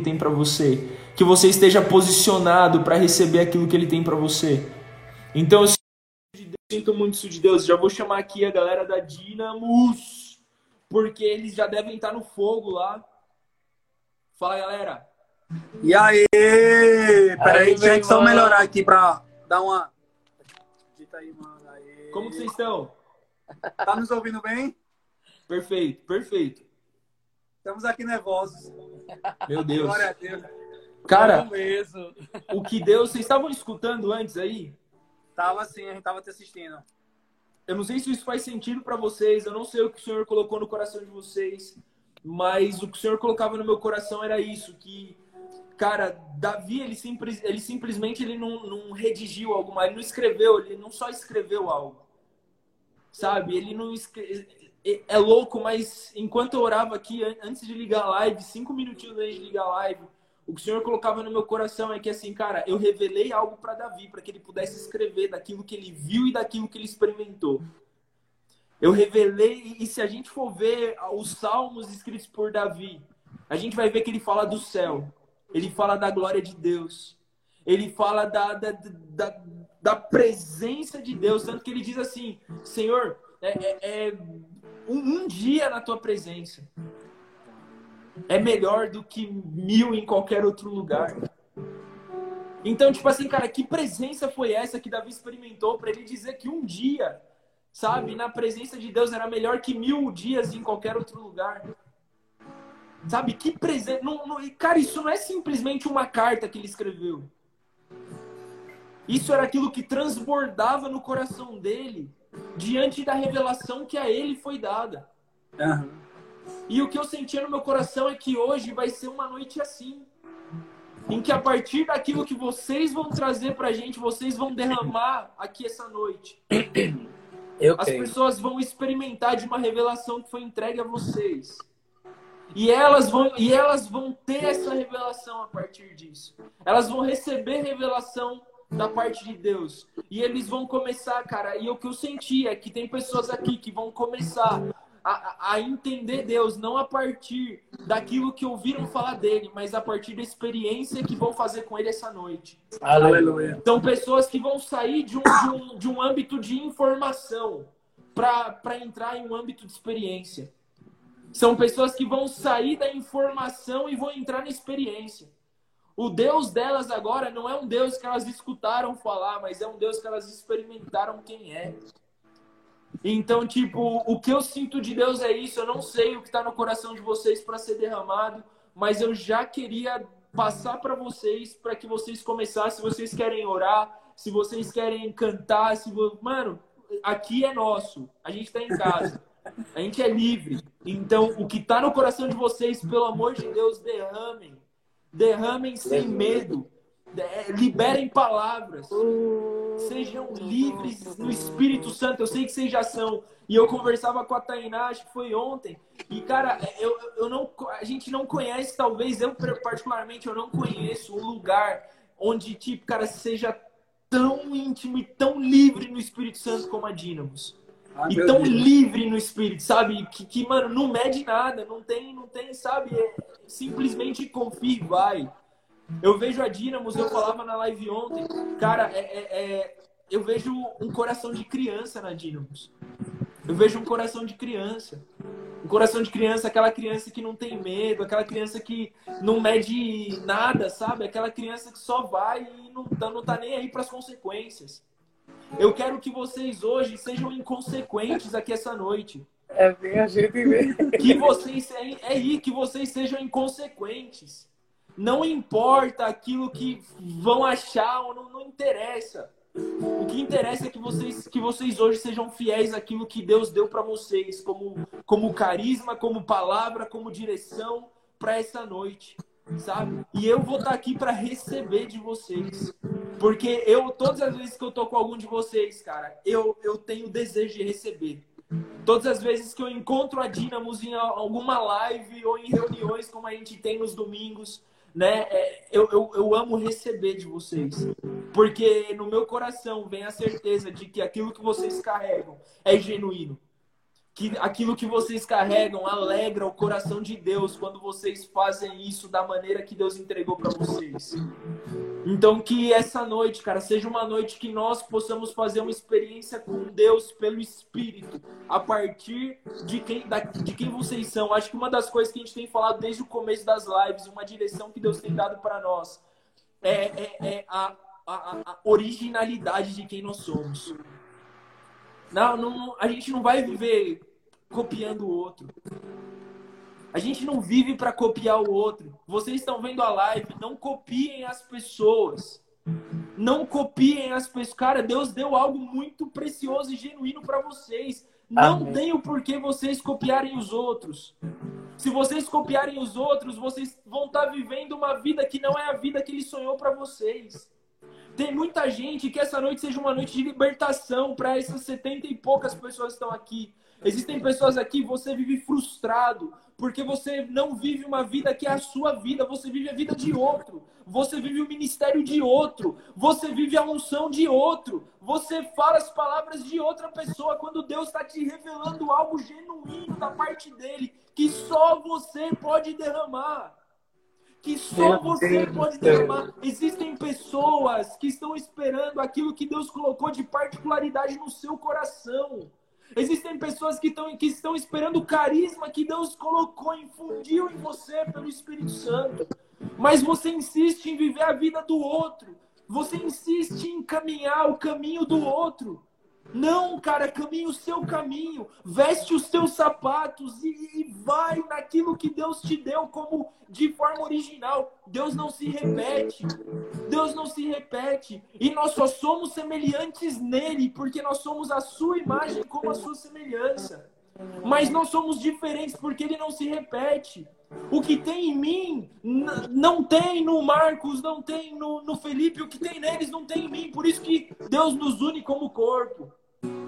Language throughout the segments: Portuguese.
tem para você, que você esteja posicionado para receber aquilo que ele tem para você. Então, eu sinto muito isso de Deus. Já vou chamar aqui a galera da Dinamos, porque eles já devem estar no fogo lá. Fala, galera. E aí? Peraí, deixa eu só melhorar aqui para dar uma. Aí. Como que vocês estão? Tá nos ouvindo bem? Perfeito, perfeito. Estamos aqui nervosos. Meu Deus. Glória a Deus. Cara, o que Deus. Vocês estavam escutando antes aí? Tava sim, a gente tava te assistindo. Eu não sei se isso faz sentido para vocês, eu não sei o que o Senhor colocou no coração de vocês, mas o que o Senhor colocava no meu coração era isso, que cara, Davi, ele, simples, ele simplesmente ele não, não redigiu alguma, ele não escreveu, ele não só escreveu algo. Sabe? Ele não escreve, é, louco, mas enquanto eu orava aqui, antes de ligar a live, cinco minutinhos antes de ligar a live, o que o Senhor colocava no meu coração é que, assim, cara, eu revelei algo para Davi, para que ele pudesse escrever daquilo que ele viu e daquilo que ele experimentou. Eu revelei, e se a gente for ver os salmos escritos por Davi, a gente vai ver que ele fala do céu, ele fala da glória de Deus, ele fala da, da, da, da presença de Deus, tanto que ele diz assim: Senhor, é, é, é um, um dia na tua presença é melhor do que mil em qualquer outro lugar. Então, tipo assim, cara, que presença foi essa que Davi experimentou para ele dizer que um dia, sabe, na presença de Deus era melhor que mil dias em qualquer outro lugar? Sabe, que presença. Não, cara, isso não é simplesmente uma carta que ele escreveu. Isso era aquilo que transbordava no coração dele diante da revelação que a ele foi dada. Uhum. E o que eu sentia no meu coração é que hoje vai ser uma noite assim. Em que a partir daquilo que vocês vão trazer pra gente, vocês vão derramar aqui essa noite. Eu As creio. pessoas vão experimentar de uma revelação que foi entregue a vocês. E elas vão e elas vão ter essa revelação a partir disso. Elas vão receber revelação da parte de Deus. E eles vão começar, cara, e o que eu senti é que tem pessoas aqui que vão começar a, a, entender Deus, não a partir daquilo que ouviram falar dele, mas a partir da experiência que vão fazer com ele essa noite. Aleluia. Então, pessoas que vão sair de um, de um, de um âmbito de informação para entrar em um âmbito de experiência. São pessoas que vão sair da informação e vão entrar na experiência. O Deus delas agora não é um Deus que elas escutaram falar, mas é um Deus que elas experimentaram quem é. Então, tipo, o que eu sinto de Deus é isso. Eu não sei o que está no coração de vocês para ser derramado, mas eu já queria passar para vocês, para que vocês começassem. Se vocês querem orar, se vocês querem cantar, se mano, aqui é nosso. A gente está em casa. A gente é livre. Então, o que está no coração de vocês, pelo amor de Deus, derramem derramem sem medo, é, liberem palavras, sejam livres no Espírito Santo. Eu sei que vocês já são. E eu conversava com a Tainá, acho que foi ontem. E, cara, eu, eu não, a gente não conhece, talvez, eu particularmente, eu não conheço um lugar onde, tipo, cara, seja tão íntimo e tão livre no Espírito Santo como a Dínamos. Ah, e tão Deus. livre no espírito, sabe? Que, que, mano, não mede nada, não tem, não tem, sabe? É, simplesmente confia e vai. Eu vejo a Dinamos, eu falava na live ontem, cara, é, é, é, eu vejo um coração de criança na Dinamos. Eu vejo um coração de criança. Um coração de criança, aquela criança que não tem medo, aquela criança que não mede nada, sabe? Aquela criança que só vai e não, tá, não tá nem aí para as consequências. Eu quero que vocês hoje sejam inconsequentes aqui essa noite. É bem a gente mesmo. Que vocês é, é aí que vocês sejam inconsequentes. Não importa aquilo que vão achar ou não, não interessa. O que interessa é que vocês, que vocês hoje sejam fiéis àquilo que Deus deu para vocês, como, como carisma, como palavra, como direção para essa noite sabe? E eu vou estar tá aqui para receber de vocês. Porque eu, todas as vezes que eu tô com algum de vocês, cara, eu, eu tenho desejo de receber. Todas as vezes que eu encontro a Dinamos em alguma live ou em reuniões como a gente tem nos domingos, né? É, eu, eu, eu amo receber de vocês. Porque no meu coração vem a certeza de que aquilo que vocês carregam é genuíno. Que aquilo que vocês carregam alegra o coração de Deus quando vocês fazem isso da maneira que Deus entregou para vocês. Então que essa noite, cara, seja uma noite que nós possamos fazer uma experiência com Deus pelo Espírito, a partir de quem, da, de quem vocês são. Acho que uma das coisas que a gente tem falado desde o começo das lives, uma direção que Deus tem dado para nós, é, é, é a, a, a originalidade de quem nós somos. Não, não, a gente não vai viver copiando o outro. A gente não vive para copiar o outro. Vocês estão vendo a live, não copiem as pessoas. Não copiem as pessoas. Cara, Deus deu algo muito precioso e genuíno para vocês. Não Amém. tem o porquê vocês copiarem os outros. Se vocês copiarem os outros, vocês vão estar tá vivendo uma vida que não é a vida que ele sonhou para vocês. Tem muita gente que essa noite seja uma noite de libertação para essas setenta e poucas pessoas que estão aqui. Existem pessoas aqui, você vive frustrado, porque você não vive uma vida que é a sua vida, você vive a vida de outro, você vive o ministério de outro, você vive a unção de outro, você fala as palavras de outra pessoa quando Deus está te revelando algo genuíno da parte dele, que só você pode derramar. Que só você pode derramar. Existem pessoas que estão esperando aquilo que Deus colocou de particularidade no seu coração. Existem pessoas que, estão, que estão esperando o carisma que Deus colocou, infundiu em você pelo Espírito Santo. Mas você insiste em viver a vida do outro. Você insiste em caminhar o caminho do outro. Não, cara, caminhe o seu caminho, veste os seus sapatos e, e, vai naquilo que Deus te deu como de forma original. Deus não se repete. Deus não se repete. E nós só somos semelhantes nele, porque nós somos a sua imagem como a sua semelhança. Mas nós somos diferentes porque ele não se repete. O que tem em mim não tem no Marcos, não tem no, no Felipe, o que tem neles não tem em mim. Por isso que Deus nos une como corpo.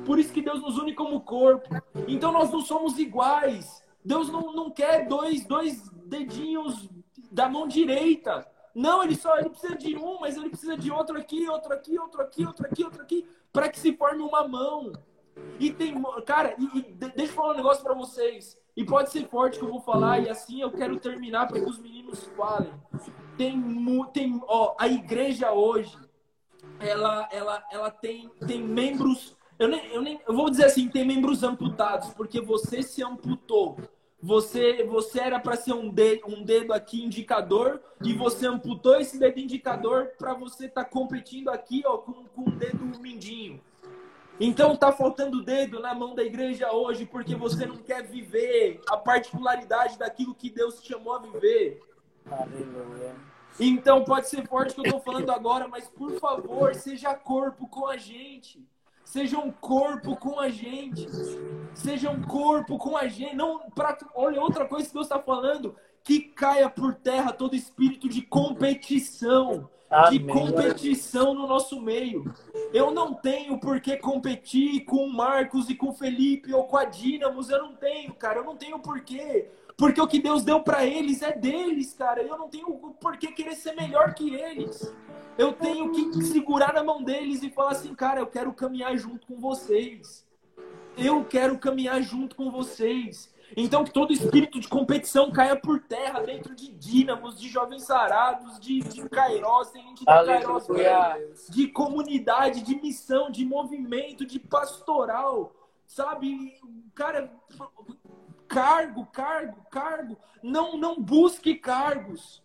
Por isso que Deus nos une como corpo. Então nós não somos iguais. Deus não, não quer dois, dois dedinhos da mão direita. Não, ele só ele precisa de um, mas ele precisa de outro aqui, outro aqui, outro aqui, outro aqui, outro aqui, para que se forme uma mão. E tem, cara, e, e, deixa eu falar um negócio para vocês. E pode ser forte que eu vou falar, e assim eu quero terminar para que os meninos falem. Tem, tem, ó, a igreja hoje, ela, ela, ela tem, tem membros eu, nem, eu, nem, eu vou dizer assim, tem membros amputados, porque você se amputou. Você, você era para ser um dedo, um dedo aqui indicador e você amputou esse dedo indicador para você estar tá competindo aqui ó, com, com o dedo mindinho. Então tá faltando dedo na mão da igreja hoje porque você não quer viver a particularidade daquilo que Deus te chamou a viver. Aleluia. Então pode ser forte que eu estou falando agora, mas por favor, seja corpo com a gente. Seja um corpo com a gente. Seja um corpo com a gente. Não, pra, olha, outra coisa que Deus está falando. Que caia por terra todo espírito de competição. Amém. De competição no nosso meio. Eu não tenho por que competir com o Marcos e com o Felipe ou com a Dinamos. Eu não tenho, cara. Eu não tenho porquê. Porque o que Deus deu para eles é deles, cara. Eu não tenho por que querer ser melhor que eles. Eu tenho que segurar na mão deles e falar assim, cara, eu quero caminhar junto com vocês. Eu quero caminhar junto com vocês. Então, que todo espírito de competição caia por terra dentro de dínamos, de jovens sarados, de, de Kairos, tem gente da Kairos, de comunidade, de missão, de movimento, de pastoral. Sabe? Cara, cargo, cargo, cargo. Não, não busque cargos.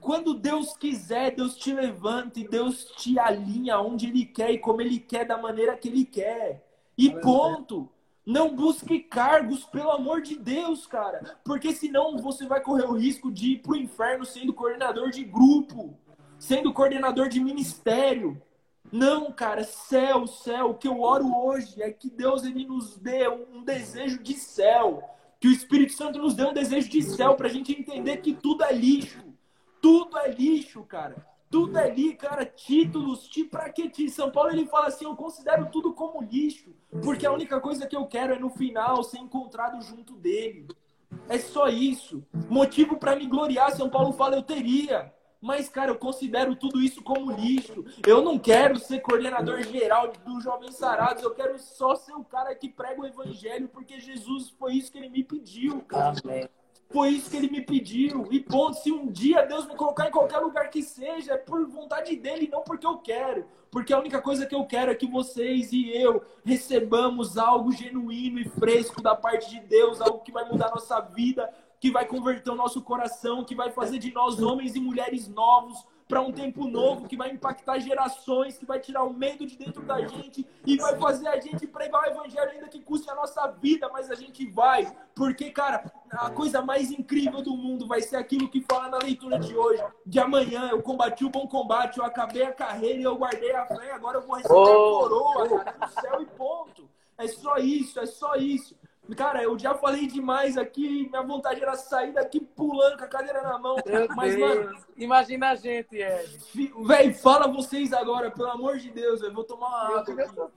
Quando Deus quiser, Deus te levanta e Deus te alinha onde Ele quer e como Ele quer, da maneira que Ele quer. E ponto. Não busque cargos, pelo amor de Deus, cara. Porque senão você vai correr o risco de ir pro inferno sendo coordenador de grupo, sendo coordenador de ministério. Não, cara, céu, céu. O que eu oro hoje é que Deus ele nos dê um desejo de céu. Que o Espírito Santo nos dê um desejo de céu para a gente entender que tudo é lixo. Tudo é lixo, cara. Tudo é lixo, cara. Títulos, tipo, pra que São Paulo ele fala assim: eu considero tudo como lixo, porque a única coisa que eu quero é no final ser encontrado junto dele. É só isso. Motivo para me gloriar, São Paulo fala, eu teria. Mas, cara, eu considero tudo isso como lixo. Eu não quero ser coordenador geral do Jovens Sarados. Eu quero só ser o cara que prega o evangelho, porque Jesus foi isso que ele me pediu, cara. Amém. Foi isso que ele me pediu. E ponto, se um dia Deus me colocar em qualquer lugar que seja, é por vontade dele, não porque eu quero. Porque a única coisa que eu quero é que vocês e eu recebamos algo genuíno e fresco da parte de Deus, algo que vai mudar nossa vida, que vai converter o nosso coração, que vai fazer de nós homens e mulheres novos, para um tempo novo que vai impactar gerações, que vai tirar o medo de dentro da gente e vai fazer a gente pregar o evangelho ainda que custe a nossa vida, mas a gente vai. Porque, cara, a coisa mais incrível do mundo vai ser aquilo que fala na leitura de hoje. De amanhã eu combati o bom combate, eu acabei a carreira e eu guardei a fé, agora eu vou receber oh. a coroa, cara, no céu e ponto. É só isso, é só isso. Cara, eu já falei demais aqui, minha vontade era sair daqui pulando com a cadeira na mão. Meu mas, Deus. mano. Imagina a gente, Ed. Véi, fala vocês agora, pelo amor de Deus, eu vou tomar uma água. Eu tô,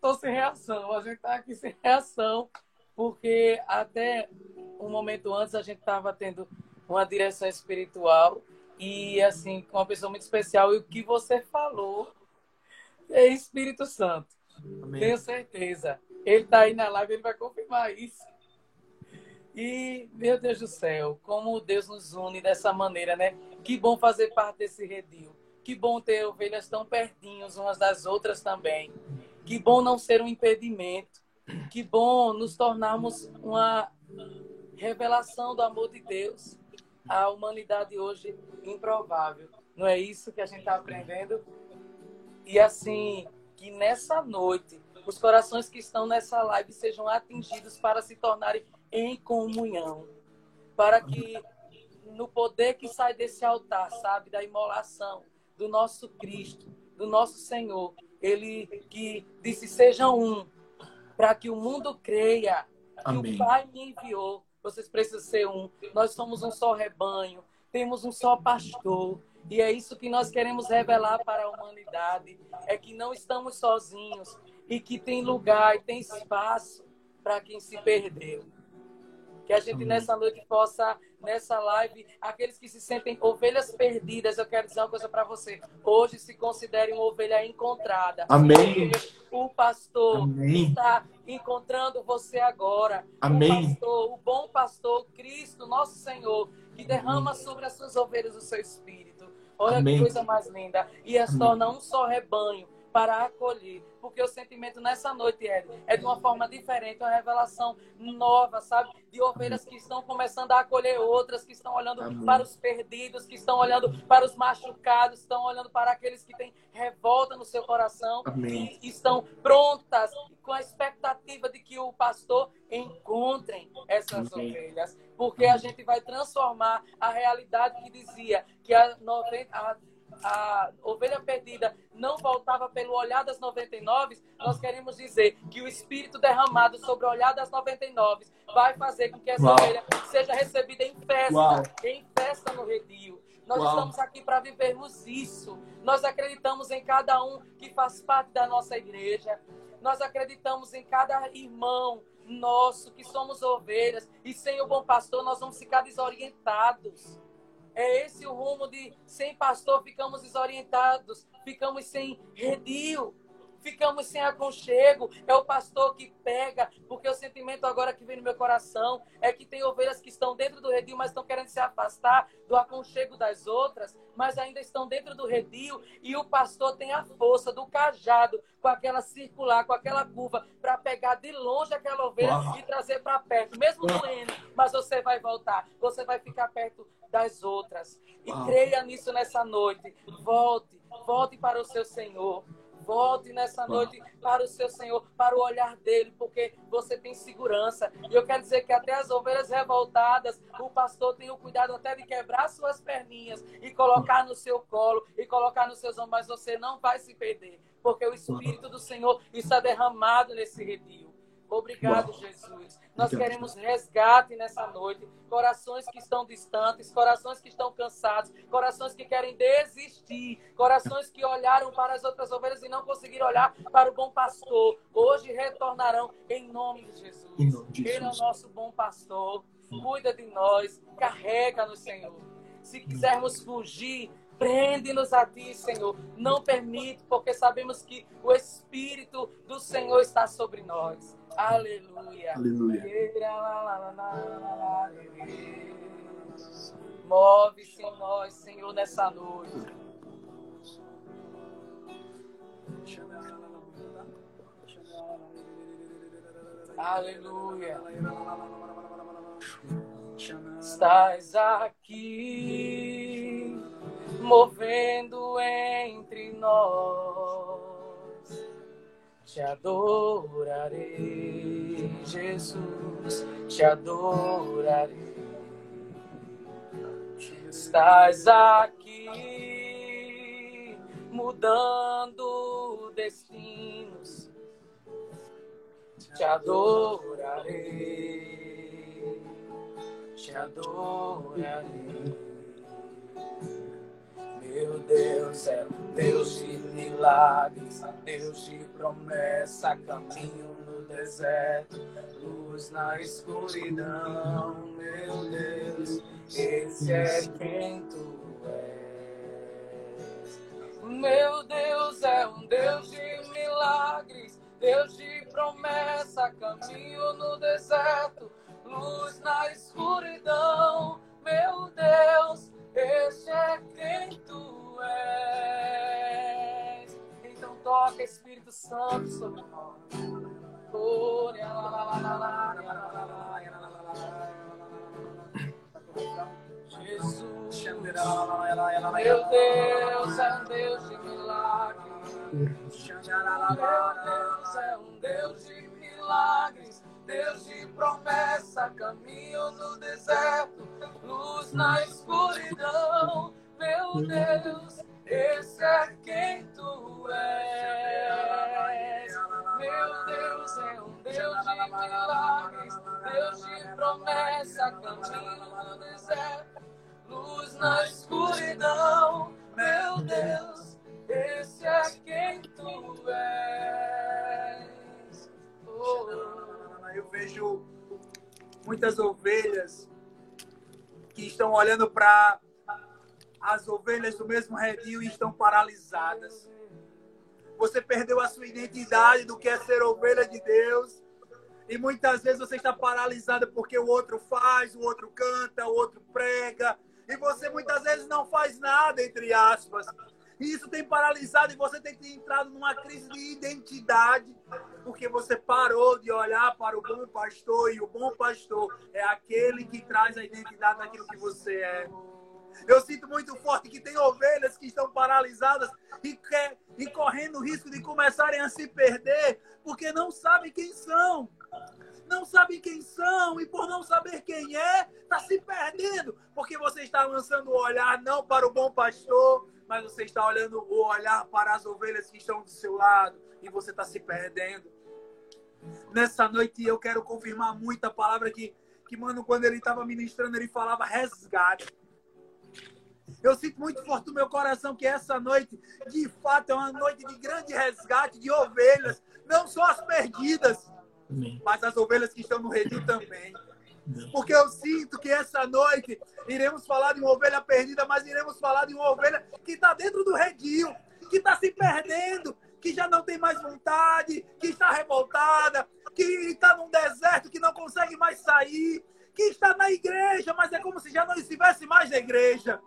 tô sem reação, a gente tá aqui sem reação, porque até um momento antes a gente tava tendo uma direção espiritual e, assim, com uma pessoa muito especial. E o que você falou é Espírito Santo. Amém. Tenho certeza. Ele está aí na live, ele vai confirmar isso. E, meu Deus do céu, como Deus nos une dessa maneira, né? Que bom fazer parte desse redil. Que bom ter ovelhas tão pertinhos umas das outras também. Que bom não ser um impedimento. Que bom nos tornarmos uma revelação do amor de Deus à humanidade hoje improvável. Não é isso que a gente está aprendendo? E assim, que nessa noite os corações que estão nessa live sejam atingidos para se tornarem em comunhão. Para que no poder que sai desse altar, sabe, da imolação do nosso Cristo, do nosso Senhor, ele que disse sejam um, para que o mundo creia que Amém. o Pai me enviou. Vocês precisam ser um. Nós somos um só rebanho, temos um só pastor. E é isso que nós queremos revelar para a humanidade: é que não estamos sozinhos, e que tem lugar e tem espaço para quem se perdeu. Que a gente nessa noite possa, nessa live, aqueles que se sentem ovelhas perdidas, eu quero dizer uma coisa para você. Hoje se considere uma ovelha encontrada. Amém. O pastor Amém. está encontrando você agora. Amém. O pastor, o bom pastor, Cristo, nosso Senhor, que derrama sobre as suas ovelhas o seu espírito. Olha Amém. que coisa mais linda. E as torna um só rebanho para acolher. Porque o sentimento nessa noite, Ed, é de uma forma diferente, uma revelação nova, sabe? De ovelhas que estão começando a acolher outras, que estão olhando Amém. para os perdidos, que estão olhando para os machucados, estão olhando para aqueles que têm revolta no seu coração Amém. e estão prontas com a expectativa de que o pastor encontrem essas Amém. ovelhas. Porque a gente vai transformar a realidade que dizia que a 90, a a ovelha perdida não voltava pelo olhar das 99, nós queremos dizer que o Espírito derramado sobre o olhar das 99 vai fazer com que essa Uau. ovelha seja recebida em festa, Uau. em festa no redil. Nós Uau. estamos aqui para vivermos isso. Nós acreditamos em cada um que faz parte da nossa igreja. Nós acreditamos em cada irmão nosso que somos ovelhas. E sem o bom pastor, nós vamos ficar desorientados. É esse o rumo de sem pastor ficamos desorientados, ficamos sem redil, ficamos sem aconchego. É o pastor que pega, porque o sentimento agora que vem no meu coração é que tem ovelhas que estão dentro do redil, mas estão querendo se afastar do aconchego das outras, mas ainda estão dentro do redil e o pastor tem a força do cajado com aquela circular, com aquela curva para pegar de longe aquela ovelha Uau. e trazer para perto, mesmo doendo, mas você vai voltar, você vai ficar perto das outras. E creia nisso nessa noite. Volte, volte para o seu Senhor. Volte nessa noite para o seu Senhor, para o olhar dele, porque você tem segurança. E eu quero dizer que até as ovelhas revoltadas, o pastor tem o cuidado até de quebrar suas perninhas e colocar no seu colo e colocar nos seus ombros, mas você não vai se perder, porque o Espírito do Senhor está derramado nesse redil. Obrigado, Jesus. Nós queremos resgate nessa noite. Corações que estão distantes, corações que estão cansados, corações que querem desistir, corações que olharam para as outras ovelhas e não conseguiram olhar para o bom pastor. Hoje retornarão em nome de Jesus. Nome de Ele Jesus. é o nosso bom pastor. Cuida de nós, carrega no Senhor. Se quisermos fugir, prende-nos a ti, Senhor. Não permite, porque sabemos que o Espírito do Senhor está sobre nós. Aleluia. Aleluia. Move-se em nós, Senhor, nessa noite. Aleluia. Estás aqui, movendo entre nós. Te adorarei, Jesus, te adorarei. Estás aqui, mudando destinos te adorarei, te adorarei. Meu Deus é um Deus de milagres, Deus de promessa, caminho no deserto, luz na escuridão. Meu Deus, esse é quem tu és. Meu Deus é um Deus de milagres, Deus de promessa, caminho no deserto, luz na escuridão. Meu Deus, este é quem tu és. Então toca Espírito Santo sobre nós. Jesus, meu Deus é um Deus de milagres. Meu Deus é um Deus de milagres, Deus de promessa, caminho no deserto, luz na escuridão. Meu Deus, esse é quem tu és. Meu Deus é um Deus de milagres, Deus de promessa, caminho no deserto, luz na escuridão. Meu Deus. Esse é quem tu és. Oh. Eu vejo muitas ovelhas que estão olhando para as ovelhas do mesmo redil e estão paralisadas. Você perdeu a sua identidade do que é ser ovelha de Deus. E muitas vezes você está paralisada porque o outro faz, o outro canta, o outro prega. E você muitas vezes não faz nada, entre aspas. E isso tem paralisado e você tem entrado numa crise de identidade, porque você parou de olhar para o bom pastor, e o bom pastor é aquele que traz a identidade daquilo que você é. Eu sinto muito forte que tem ovelhas que estão paralisadas e, quer, e correndo o risco de começarem a se perder, porque não sabem quem são. Não sabem quem são, e por não saber quem é, está se perdendo, porque você está lançando o olhar não para o bom pastor, mas você está olhando o olhar para as ovelhas que estão do seu lado e você está se perdendo. Nessa noite eu quero confirmar muito a palavra que, que mano, quando ele estava ministrando, ele falava resgate. Eu sinto muito forte no meu coração que essa noite, de fato, é uma noite de grande resgate de ovelhas, não só as perdidas, mas as ovelhas que estão no redil também. Porque eu sinto que essa noite iremos falar de uma ovelha perdida, mas iremos falar de uma ovelha que está dentro do redil, que está se perdendo, que já não tem mais vontade, que está revoltada, que está num deserto, que não consegue mais sair, que está na igreja, mas é como se já não estivesse mais na igreja.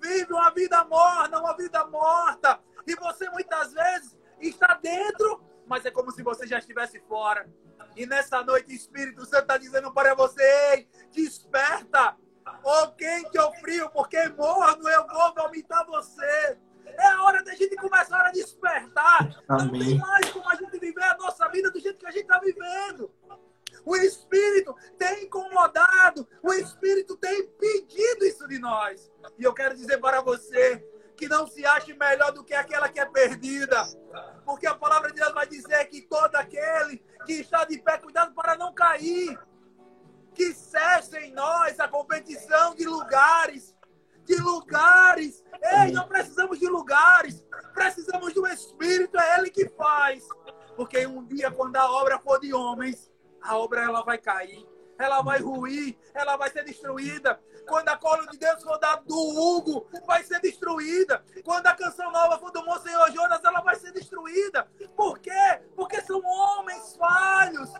Vive uma vida morna, uma vida morta. E você muitas vezes está dentro, mas é como se você já estivesse fora. E nessa noite, o Espírito Santo está dizendo para você: desperta, ou quente ou frio, porque morno eu vou vomitar você. É a hora da gente começar a despertar. Amém. Não tem mais como a gente viver a nossa vida do jeito que a gente está vivendo. O Espírito tem incomodado, o Espírito tem pedido isso de nós. E eu quero dizer para você que não se ache melhor do que aquela que é perdida. Porque a palavra de Deus vai dizer que todo aquele que está de pé, cuidado para não cair. Que cesse em nós a competição de lugares. De lugares. Ei, não precisamos de lugares. Precisamos do Espírito, é Ele que faz. Porque um dia, quando a obra for de homens, a obra ela vai cair. Ela vai ruir, ela vai ser destruída. Quando a cola de Deus for do Hugo, vai ser destruída. Quando a canção nova for do Monsenhor Jonas, ela vai ser destruída. Por quê? Porque são homens falhos.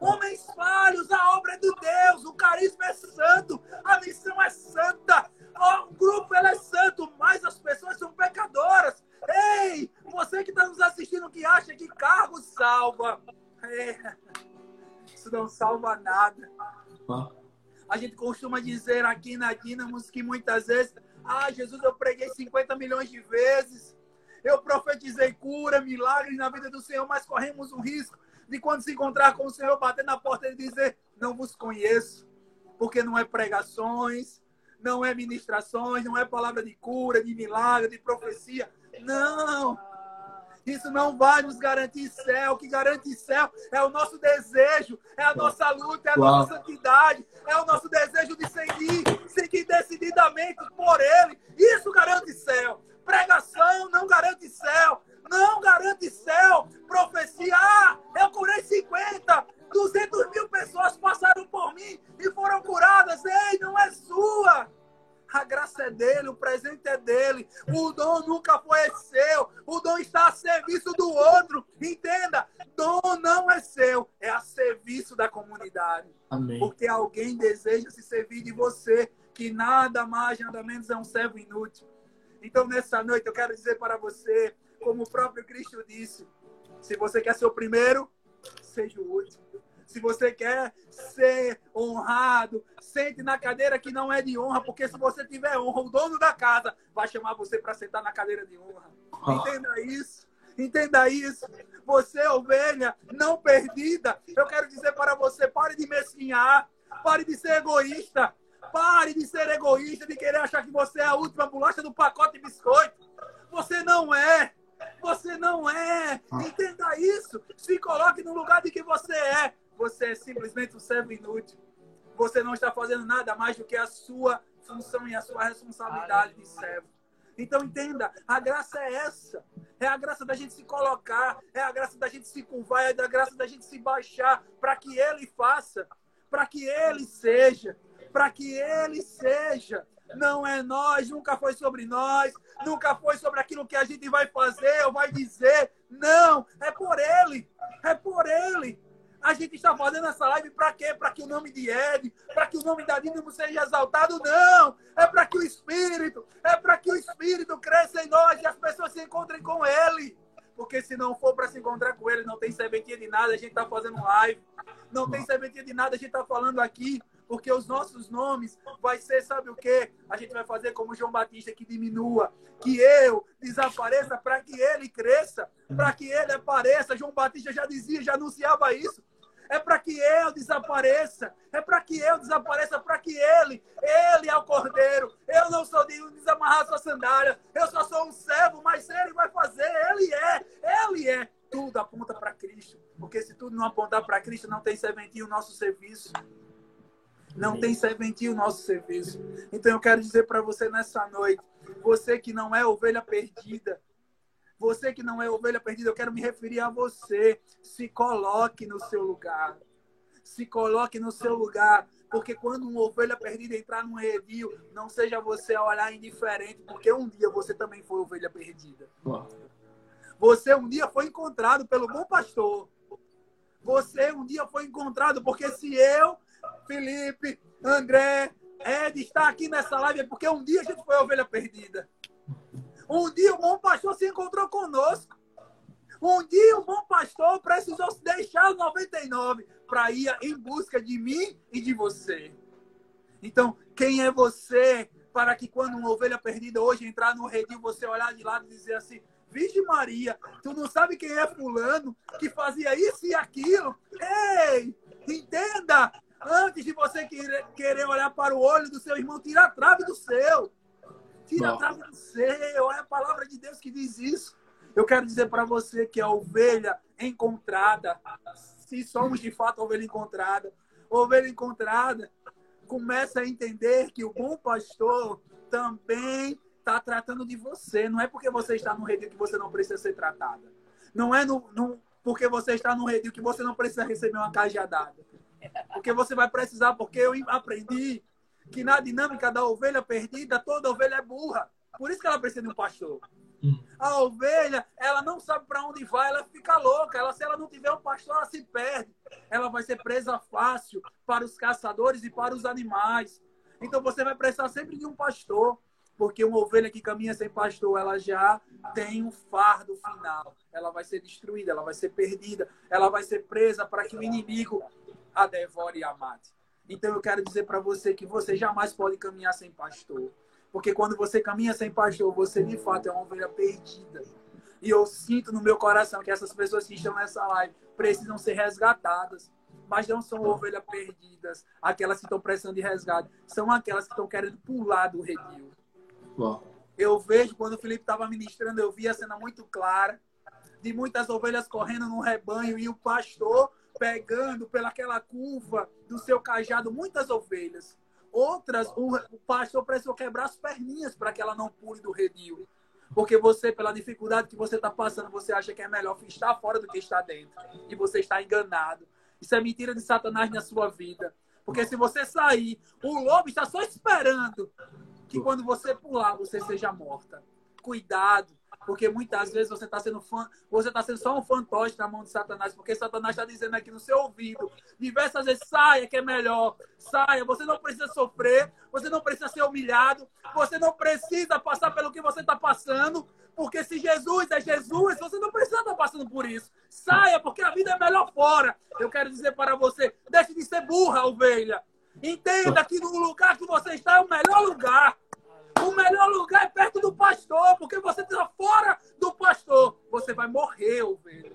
Homens falhos, a obra é de Deus, o carisma é santo, a missão é santa, o grupo é santo, mas as pessoas são pecadoras. Ei, você que está nos assistindo que acha que carro salva. É, isso não salva nada. A gente costuma dizer aqui na Dínamos que muitas vezes, ah, Jesus, eu preguei 50 milhões de vezes, eu profetizei cura, milagres na vida do Senhor, mas corremos um risco de quando se encontrar com o Senhor, bater na porta e dizer: Não vos conheço, porque não é pregações, não é ministrações, não é palavra de cura, de milagre, de profecia. Não! Isso não vai nos garantir céu. O que garante céu é o nosso desejo, é a nossa luta, é a nossa santidade, é o nosso desejo de seguir, seguir decididamente por Ele. Isso garante céu. Pregação não garante céu não garante céu. Nada mais, nada menos é um servo inútil. Então, nessa noite, eu quero dizer para você como o próprio Cristo disse, se você quer ser o primeiro, seja o último. Se você quer ser honrado, sente na cadeira que não é de honra, porque se você tiver honra, o dono da casa vai chamar você para sentar na cadeira de honra. Ah. Entenda isso. Entenda isso. Você, ovelha não perdida, eu quero dizer para você: pare de mesquinhar, pare de ser egoísta, pare de ser egoísta, de querer achar que você é a última bolacha do pacote de biscoito. Você não é. Você não é. Entenda isso. Se coloque no lugar de que você é. Você é simplesmente um servo inútil. Você não está fazendo nada mais do que a sua função e a sua responsabilidade de servo. Então entenda, a graça é essa. É a graça da gente se colocar, é a graça da gente se curvar, é a graça da gente se baixar para que ele faça, para que ele seja, para que ele seja não é nós, nunca foi sobre nós, nunca foi sobre aquilo que a gente vai fazer ou vai dizer. Não, é por Ele, é por Ele. A gente está fazendo essa live para quê? Para que o nome de Ed, para que o nome da Dínamo seja exaltado? Não! É para que o Espírito, é para que o Espírito cresça em nós e as pessoas se encontrem com Ele. Porque se não for para se encontrar com Ele, não tem serventia de nada, a gente está fazendo live. Não tem serventia de nada, a gente está falando aqui porque os nossos nomes vai ser, sabe o quê? A gente vai fazer como João Batista, que diminua, que eu desapareça para que ele cresça, para que ele apareça. João Batista já dizia, já anunciava isso. É para que eu desapareça, é para que eu desapareça, para que ele, ele é o cordeiro. Eu não sou de desamarrar sua sandália, eu só sou um servo, mas ele vai fazer, ele é, ele é. Tudo aponta para Cristo, porque se tudo não apontar para Cristo, não tem serventia o nosso serviço. Não tem serventia o nosso serviço. Então eu quero dizer para você nessa noite, você que não é ovelha perdida, você que não é ovelha perdida, eu quero me referir a você. Se coloque no seu lugar. Se coloque no seu lugar. Porque quando uma ovelha perdida entrar num redil, não seja você a olhar indiferente, porque um dia você também foi ovelha perdida. Você um dia foi encontrado pelo bom pastor. Você um dia foi encontrado, porque se eu Felipe, André, Ed está aqui nessa live porque um dia a gente foi a ovelha perdida. Um dia o bom pastor se encontrou conosco. Um dia o bom pastor precisou deixar os 99 para ir em busca de mim e de você. Então, quem é você para que quando uma ovelha perdida hoje entrar no redil, você olhar de lado e dizer assim, Virgem Maria, tu não sabe quem é fulano que fazia isso e aquilo? Ei, entenda, Antes de você querer olhar para o olho do seu irmão, tira a trave do seu. Tira a trave do seu. É a palavra de Deus que diz isso. Eu quero dizer para você que a ovelha encontrada, se somos de fato ovelha encontrada, ovelha encontrada, começa a entender que o bom pastor também está tratando de você. Não é porque você está no redil que você não precisa ser tratada. Não é no, no, porque você está no redil que você não precisa receber uma cajadada. Porque você vai precisar, porque eu aprendi que na dinâmica da ovelha perdida, toda ovelha é burra. Por isso que ela precisa de um pastor. Hum. A ovelha, ela não sabe para onde vai, ela fica louca. Ela, se ela não tiver um pastor, ela se perde. Ela vai ser presa fácil para os caçadores e para os animais. Então você vai precisar sempre de um pastor. Porque uma ovelha que caminha sem pastor, ela já tem um fardo final. Ela vai ser destruída, ela vai ser perdida, ela vai ser presa para que o inimigo a devore e a mate. Então eu quero dizer para você que você jamais pode caminhar sem pastor. Porque quando você caminha sem pastor, você de fato é uma ovelha perdida. E eu sinto no meu coração que essas pessoas que estão nessa live precisam ser resgatadas. Mas não são ovelhas perdidas, aquelas que estão precisando de resgate. São aquelas que estão querendo pular do redil. Eu vejo, quando o Felipe estava ministrando, eu vi a cena muito clara de muitas ovelhas correndo no rebanho e o pastor pegando pelaquela curva do seu cajado muitas ovelhas. Outras, o, o pastor precisou quebrar as perninhas para que ela não pule do redil. Porque você, pela dificuldade que você está passando, você acha que é melhor estar fora do que estar dentro. E você está enganado. Isso é mentira de Satanás na sua vida. Porque se você sair, o lobo está só esperando que quando você pular, você seja morta. Cuidado. Porque muitas vezes você está sendo fã, você está sendo só um fantoche na mão de Satanás, porque Satanás está dizendo aqui no seu ouvido, diversas vezes, saia que é melhor, saia, você não precisa sofrer, você não precisa ser humilhado, você não precisa passar pelo que você está passando, porque se Jesus é Jesus, você não precisa estar passando por isso. Saia, porque a vida é melhor fora. Eu quero dizer para você, deixe de ser burra, ovelha. Entenda que no lugar que você está é o melhor lugar. O melhor lugar é perto do pastor, porque você está fora do pastor. Você vai morrer, ovelha.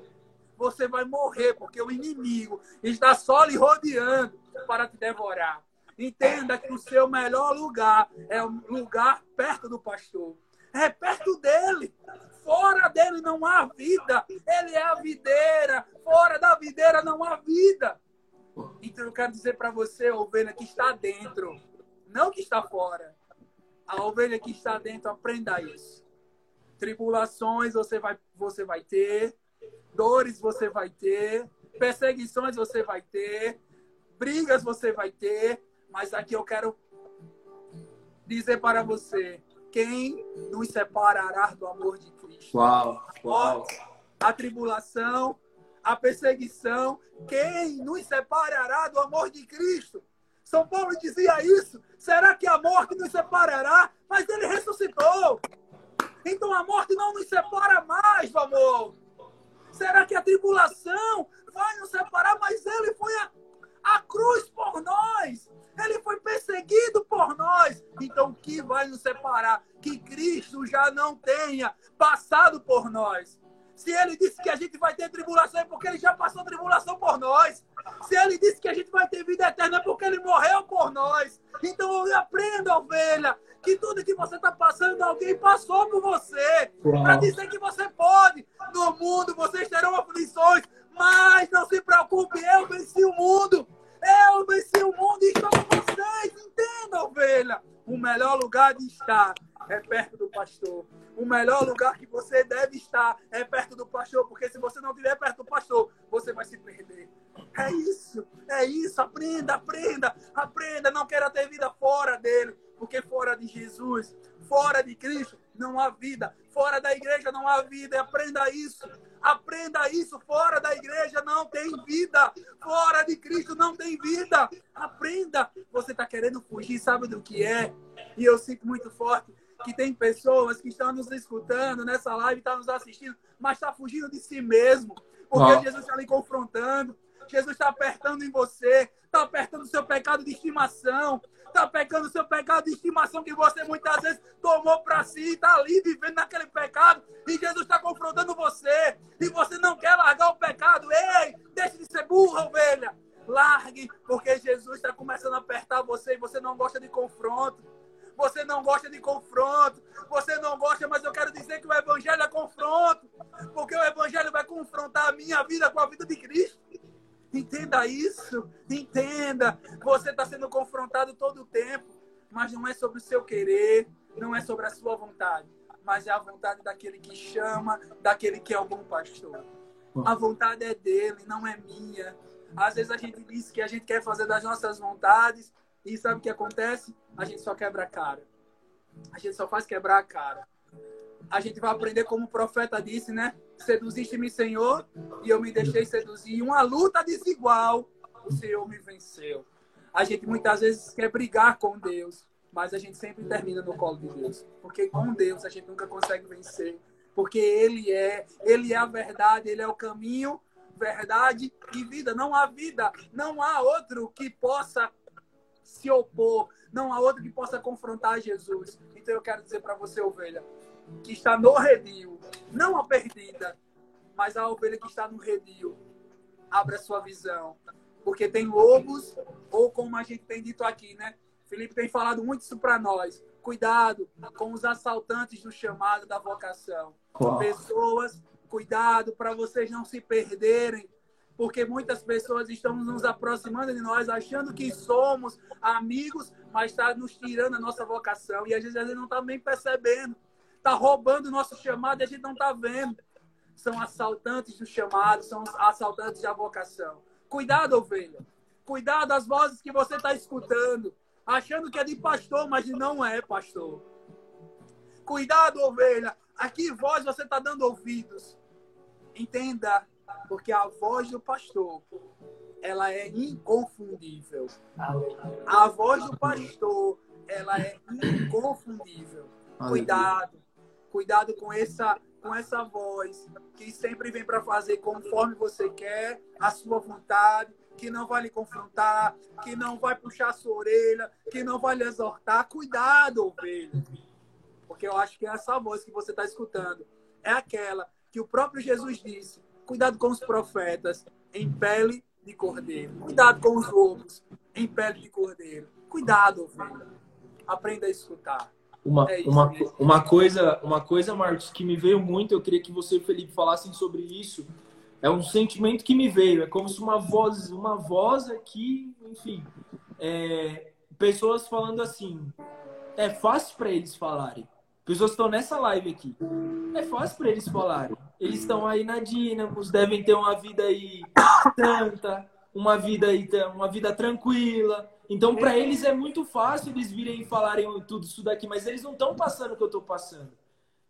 Você vai morrer, porque o inimigo está só lhe rodeando para te devorar. Entenda que o seu melhor lugar é o lugar perto do pastor. É perto dele. Fora dele não há vida. Ele é a videira. Fora da videira não há vida. Então eu quero dizer para você, ovelha, que está dentro, não que está fora. A ovelha que está dentro, aprenda isso. Tribulações você vai, você vai ter, dores você vai ter, perseguições você vai ter, brigas você vai ter, mas aqui eu quero dizer para você: quem nos separará do amor de Cristo? Uau, uau. A tribulação, a perseguição, quem nos separará do amor de Cristo? São Paulo dizia isso. Será que a morte nos separará? Mas ele ressuscitou. Então a morte não nos separa mais do amor. Será que a tribulação vai nos separar? Mas ele foi a, a cruz por nós. Ele foi perseguido por nós. Então o que vai nos separar? Que Cristo já não tenha passado por nós. Se ele disse que a gente vai ter tribulação, é porque ele já passou tribulação por nós. Se ele disse que a gente vai ter vida eterna, é porque ele morreu por nós. Então aprenda, ovelha, que tudo que você está passando, alguém passou por você. Para dizer que você pode. No mundo vocês terão aflições, mas não se preocupe, eu venci o mundo. Eu venci o mundo e estou com vocês. Entenda, ovelha. O melhor lugar de estar é perto do pastor. O melhor lugar que você deve estar é perto do pastor, porque se você não estiver perto do pastor, você vai se perder. É isso, é isso. Aprenda, aprenda, aprenda. Não queira ter vida fora dele, porque fora de Jesus, fora de Cristo, não há vida. Fora da igreja não há vida. Aprenda isso. Aprenda isso. Fora da igreja não tem vida. Fora de Cristo não tem vida. Aprenda. Você está querendo fugir, sabe do que é? E eu sinto muito forte que tem pessoas que estão nos escutando nessa live, estão nos assistindo, mas está fugindo de si mesmo. Porque Jesus está lhe confrontando. Jesus está apertando em você, está apertando o seu pecado de estimação, está pecando o seu pecado de estimação que você muitas vezes tomou para si, está ali vivendo naquele pecado, e Jesus está confrontando você, e você não quer largar o pecado. Ei, deixe de ser burra, ovelha. Largue, porque Jesus está começando a apertar você e você não gosta de confronto. Você não gosta de confronto. Você não gosta, mas eu quero dizer que o Evangelho é confronto. Porque o Evangelho vai confrontar a minha vida com a vida de Cristo. Entenda isso. Entenda. Você está sendo confrontado todo o tempo. Mas não é sobre o seu querer. Não é sobre a sua vontade. Mas é a vontade daquele que chama, daquele que é o bom pastor. A vontade é dele, não é minha. Às vezes a gente diz que a gente quer fazer das nossas vontades e sabe o que acontece? A gente só quebra a cara. A gente só faz quebrar a cara. A gente vai aprender como o profeta disse, né? Seduziste-me, Senhor, e eu me deixei seduzir. Uma luta desigual, o Senhor me venceu. A gente muitas vezes quer brigar com Deus, mas a gente sempre termina no colo de Deus. Porque com Deus a gente nunca consegue vencer. Porque Ele é, Ele é a verdade, Ele é o caminho, verdade e vida. Não há vida, não há outro que possa se opor, não há outro que possa confrontar Jesus. Então eu quero dizer para você, ovelha, que está no redil, não a perdida, mas a ovelha que está no redil. Abra sua visão. Porque tem lobos, ou como a gente tem dito aqui, né? Felipe tem falado muito isso para nós. Cuidado com os assaltantes do chamado da vocação. Pessoas, cuidado para vocês não se perderem porque muitas pessoas estão nos aproximando de nós, achando que somos amigos, mas está nos tirando a nossa vocação. E às vezes a gente não está nem percebendo. Está roubando o nosso chamado e a gente não está vendo. São assaltantes do chamado, são assaltantes da vocação. Cuidado, ovelha. Cuidado das vozes que você está escutando, achando que é de pastor, mas não é pastor. Cuidado, ovelha. A que voz você está dando ouvidos? Entenda porque a voz do pastor, ela é inconfundível. A voz do pastor, ela é inconfundível. Cuidado, cuidado com essa com essa voz que sempre vem para fazer conforme você quer, a sua vontade, que não vai lhe confrontar, que não vai puxar a sua orelha, que não vai lhe exortar. Cuidado, ovelha. Porque eu acho que essa voz que você está escutando é aquela que o próprio Jesus disse Cuidado com os profetas em pele de cordeiro. Cuidado com os lobos em pele de cordeiro. Cuidado, ovelha. Aprenda a escutar. Uma, é uma, uma, coisa, uma coisa, Marcos, que me veio muito, eu queria que você e o Felipe falassem sobre isso. É um sentimento que me veio. É como se uma voz, uma voz aqui, enfim, é, pessoas falando assim. É fácil para eles falarem. Pessoas estão nessa live aqui. É fácil para eles falarem. Eles estão aí na Dínamos, devem ter uma vida aí santa, uma vida aí, uma vida tranquila. Então, para eles é muito fácil eles virem e falarem tudo isso daqui, mas eles não estão passando o que eu estou passando.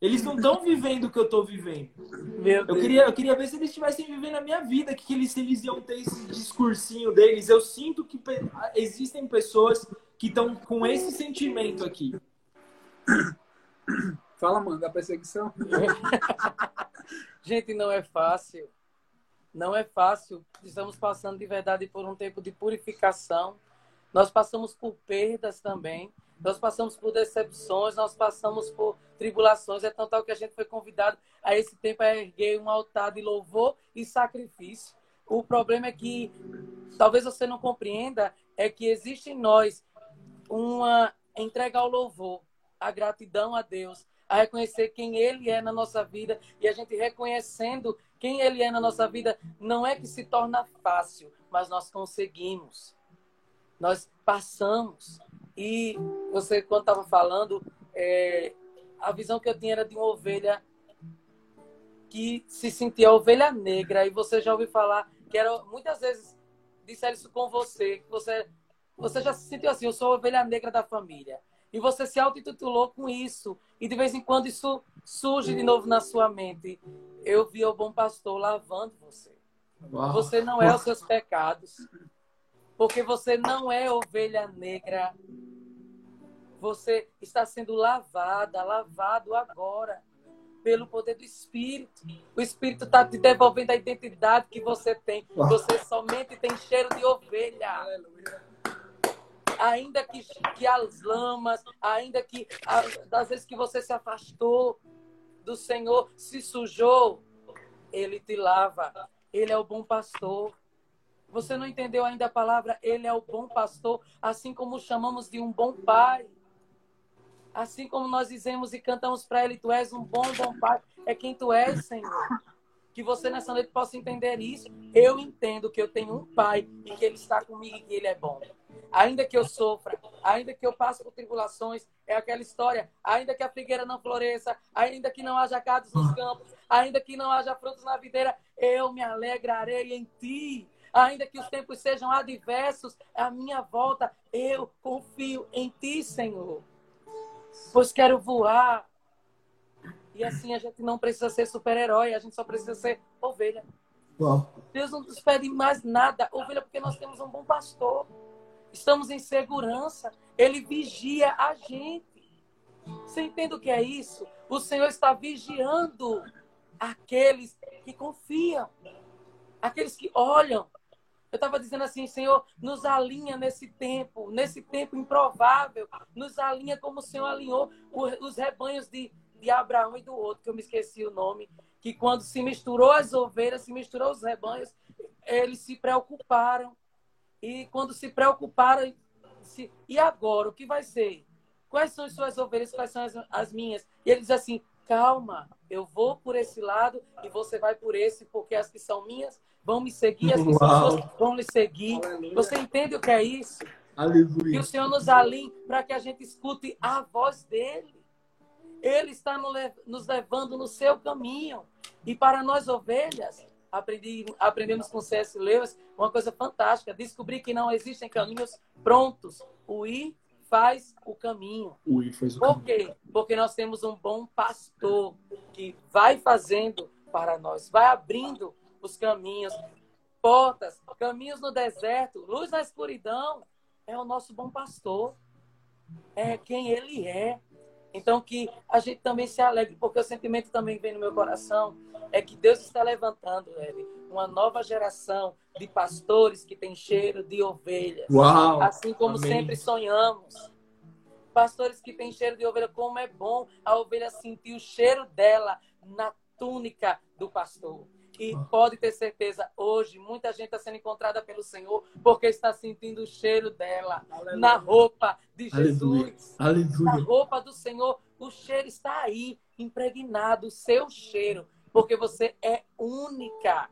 Eles não estão vivendo o que eu estou vivendo. eu queria, eu queria ver se eles estivessem vivendo a minha vida, que eles, eles iam ter esse discursinho deles. Eu sinto que existem pessoas que estão com esse sentimento aqui. Fala, mano, da perseguição. Gente, não é fácil. Não é fácil. Estamos passando de verdade por um tempo de purificação. Nós passamos por perdas também. Nós passamos por decepções, nós passamos por tribulações. É tão tal que a gente foi convidado a esse tempo a erguer um altar de louvor e sacrifício. O problema é que, talvez você não compreenda, é que existe em nós uma entrega ao louvor, a gratidão a Deus, a reconhecer quem Ele é na nossa vida e a gente reconhecendo quem Ele é na nossa vida, não é que se torna fácil, mas nós conseguimos. Nós passamos. E você, quando estava falando, é, a visão que eu tinha era de uma ovelha que se sentia ovelha negra. E você já ouviu falar que era muitas vezes disseram isso com você, que você, você já se sentiu assim, eu sou a ovelha negra da família. E você se auto-intitulou com isso. E de vez em quando isso surge de novo na sua mente. Eu vi o bom pastor lavando você. Uau. Você não é os seus pecados. Porque você não é ovelha negra. Você está sendo lavada, lavado agora pelo poder do Espírito. O Espírito está te devolvendo a identidade que você tem. Você somente tem cheiro de ovelha. Aleluia ainda que, que as lamas, ainda que das vezes que você se afastou do Senhor, se sujou, Ele te lava. Ele é o bom pastor. Você não entendeu ainda a palavra? Ele é o bom pastor, assim como chamamos de um bom pai. Assim como nós dizemos e cantamos para ele, tu és um bom, bom pai. É quem tu és, Senhor. Que você nessa noite possa entender isso. Eu entendo que eu tenho um pai e que ele está comigo e que ele é bom ainda que eu sofra, ainda que eu passe por tribulações, é aquela história, ainda que a figueira não floresça, ainda que não haja gados nos campos, ainda que não haja frutos na videira, eu me alegrarei em ti. Ainda que os tempos sejam adversos, a minha volta, eu confio em ti, Senhor. Pois quero voar. E assim a gente não precisa ser super-herói, a gente só precisa ser ovelha. Uau. Deus não nos pede mais nada, ovelha, porque nós temos um bom pastor. Estamos em segurança. Ele vigia a gente. Você entende o que é isso? O Senhor está vigiando aqueles que confiam, aqueles que olham. Eu estava dizendo assim, Senhor, nos alinha nesse tempo, nesse tempo improvável, nos alinha como o Senhor alinhou os rebanhos de, de Abraão e do outro, que eu me esqueci o nome, que quando se misturou as ovelhas, se misturou os rebanhos, eles se preocuparam. E quando se preocuparam, se, e agora, o que vai ser? Quais são as suas ovelhas, quais são as, as minhas? E ele diz assim, calma, eu vou por esse lado e você vai por esse, porque as que são minhas vão me seguir, as que Uau. são suas vão lhe seguir. Aleluia. Você entende o que é isso? Aleluia. Que o Senhor nos alinhe para que a gente escute a voz dele. Ele está nos levando no seu caminho. E para nós ovelhas, aprendi, aprendemos com C.S. Lewis uma coisa fantástica: descobrir que não existem caminhos prontos. O ir faz o caminho. O ir faz o Por quê? Porque nós temos um bom pastor que vai fazendo para nós, vai abrindo os caminhos, portas, caminhos no deserto, luz na escuridão. É o nosso bom pastor. É quem ele é. Então, que a gente também se alegre, porque o sentimento também vem no meu coração, é que Deus está levantando, Eli, uma nova geração de pastores que tem cheiro de ovelhas. Uau, assim como amém. sempre sonhamos. Pastores que têm cheiro de ovelha, como é bom a ovelha sentir o cheiro dela na túnica do pastor. E pode ter certeza, hoje muita gente está sendo encontrada pelo Senhor porque está sentindo o cheiro dela Aleluia. na roupa de Jesus. Aleluia. Na roupa do Senhor, o cheiro está aí, impregnado, o seu cheiro, porque você é única.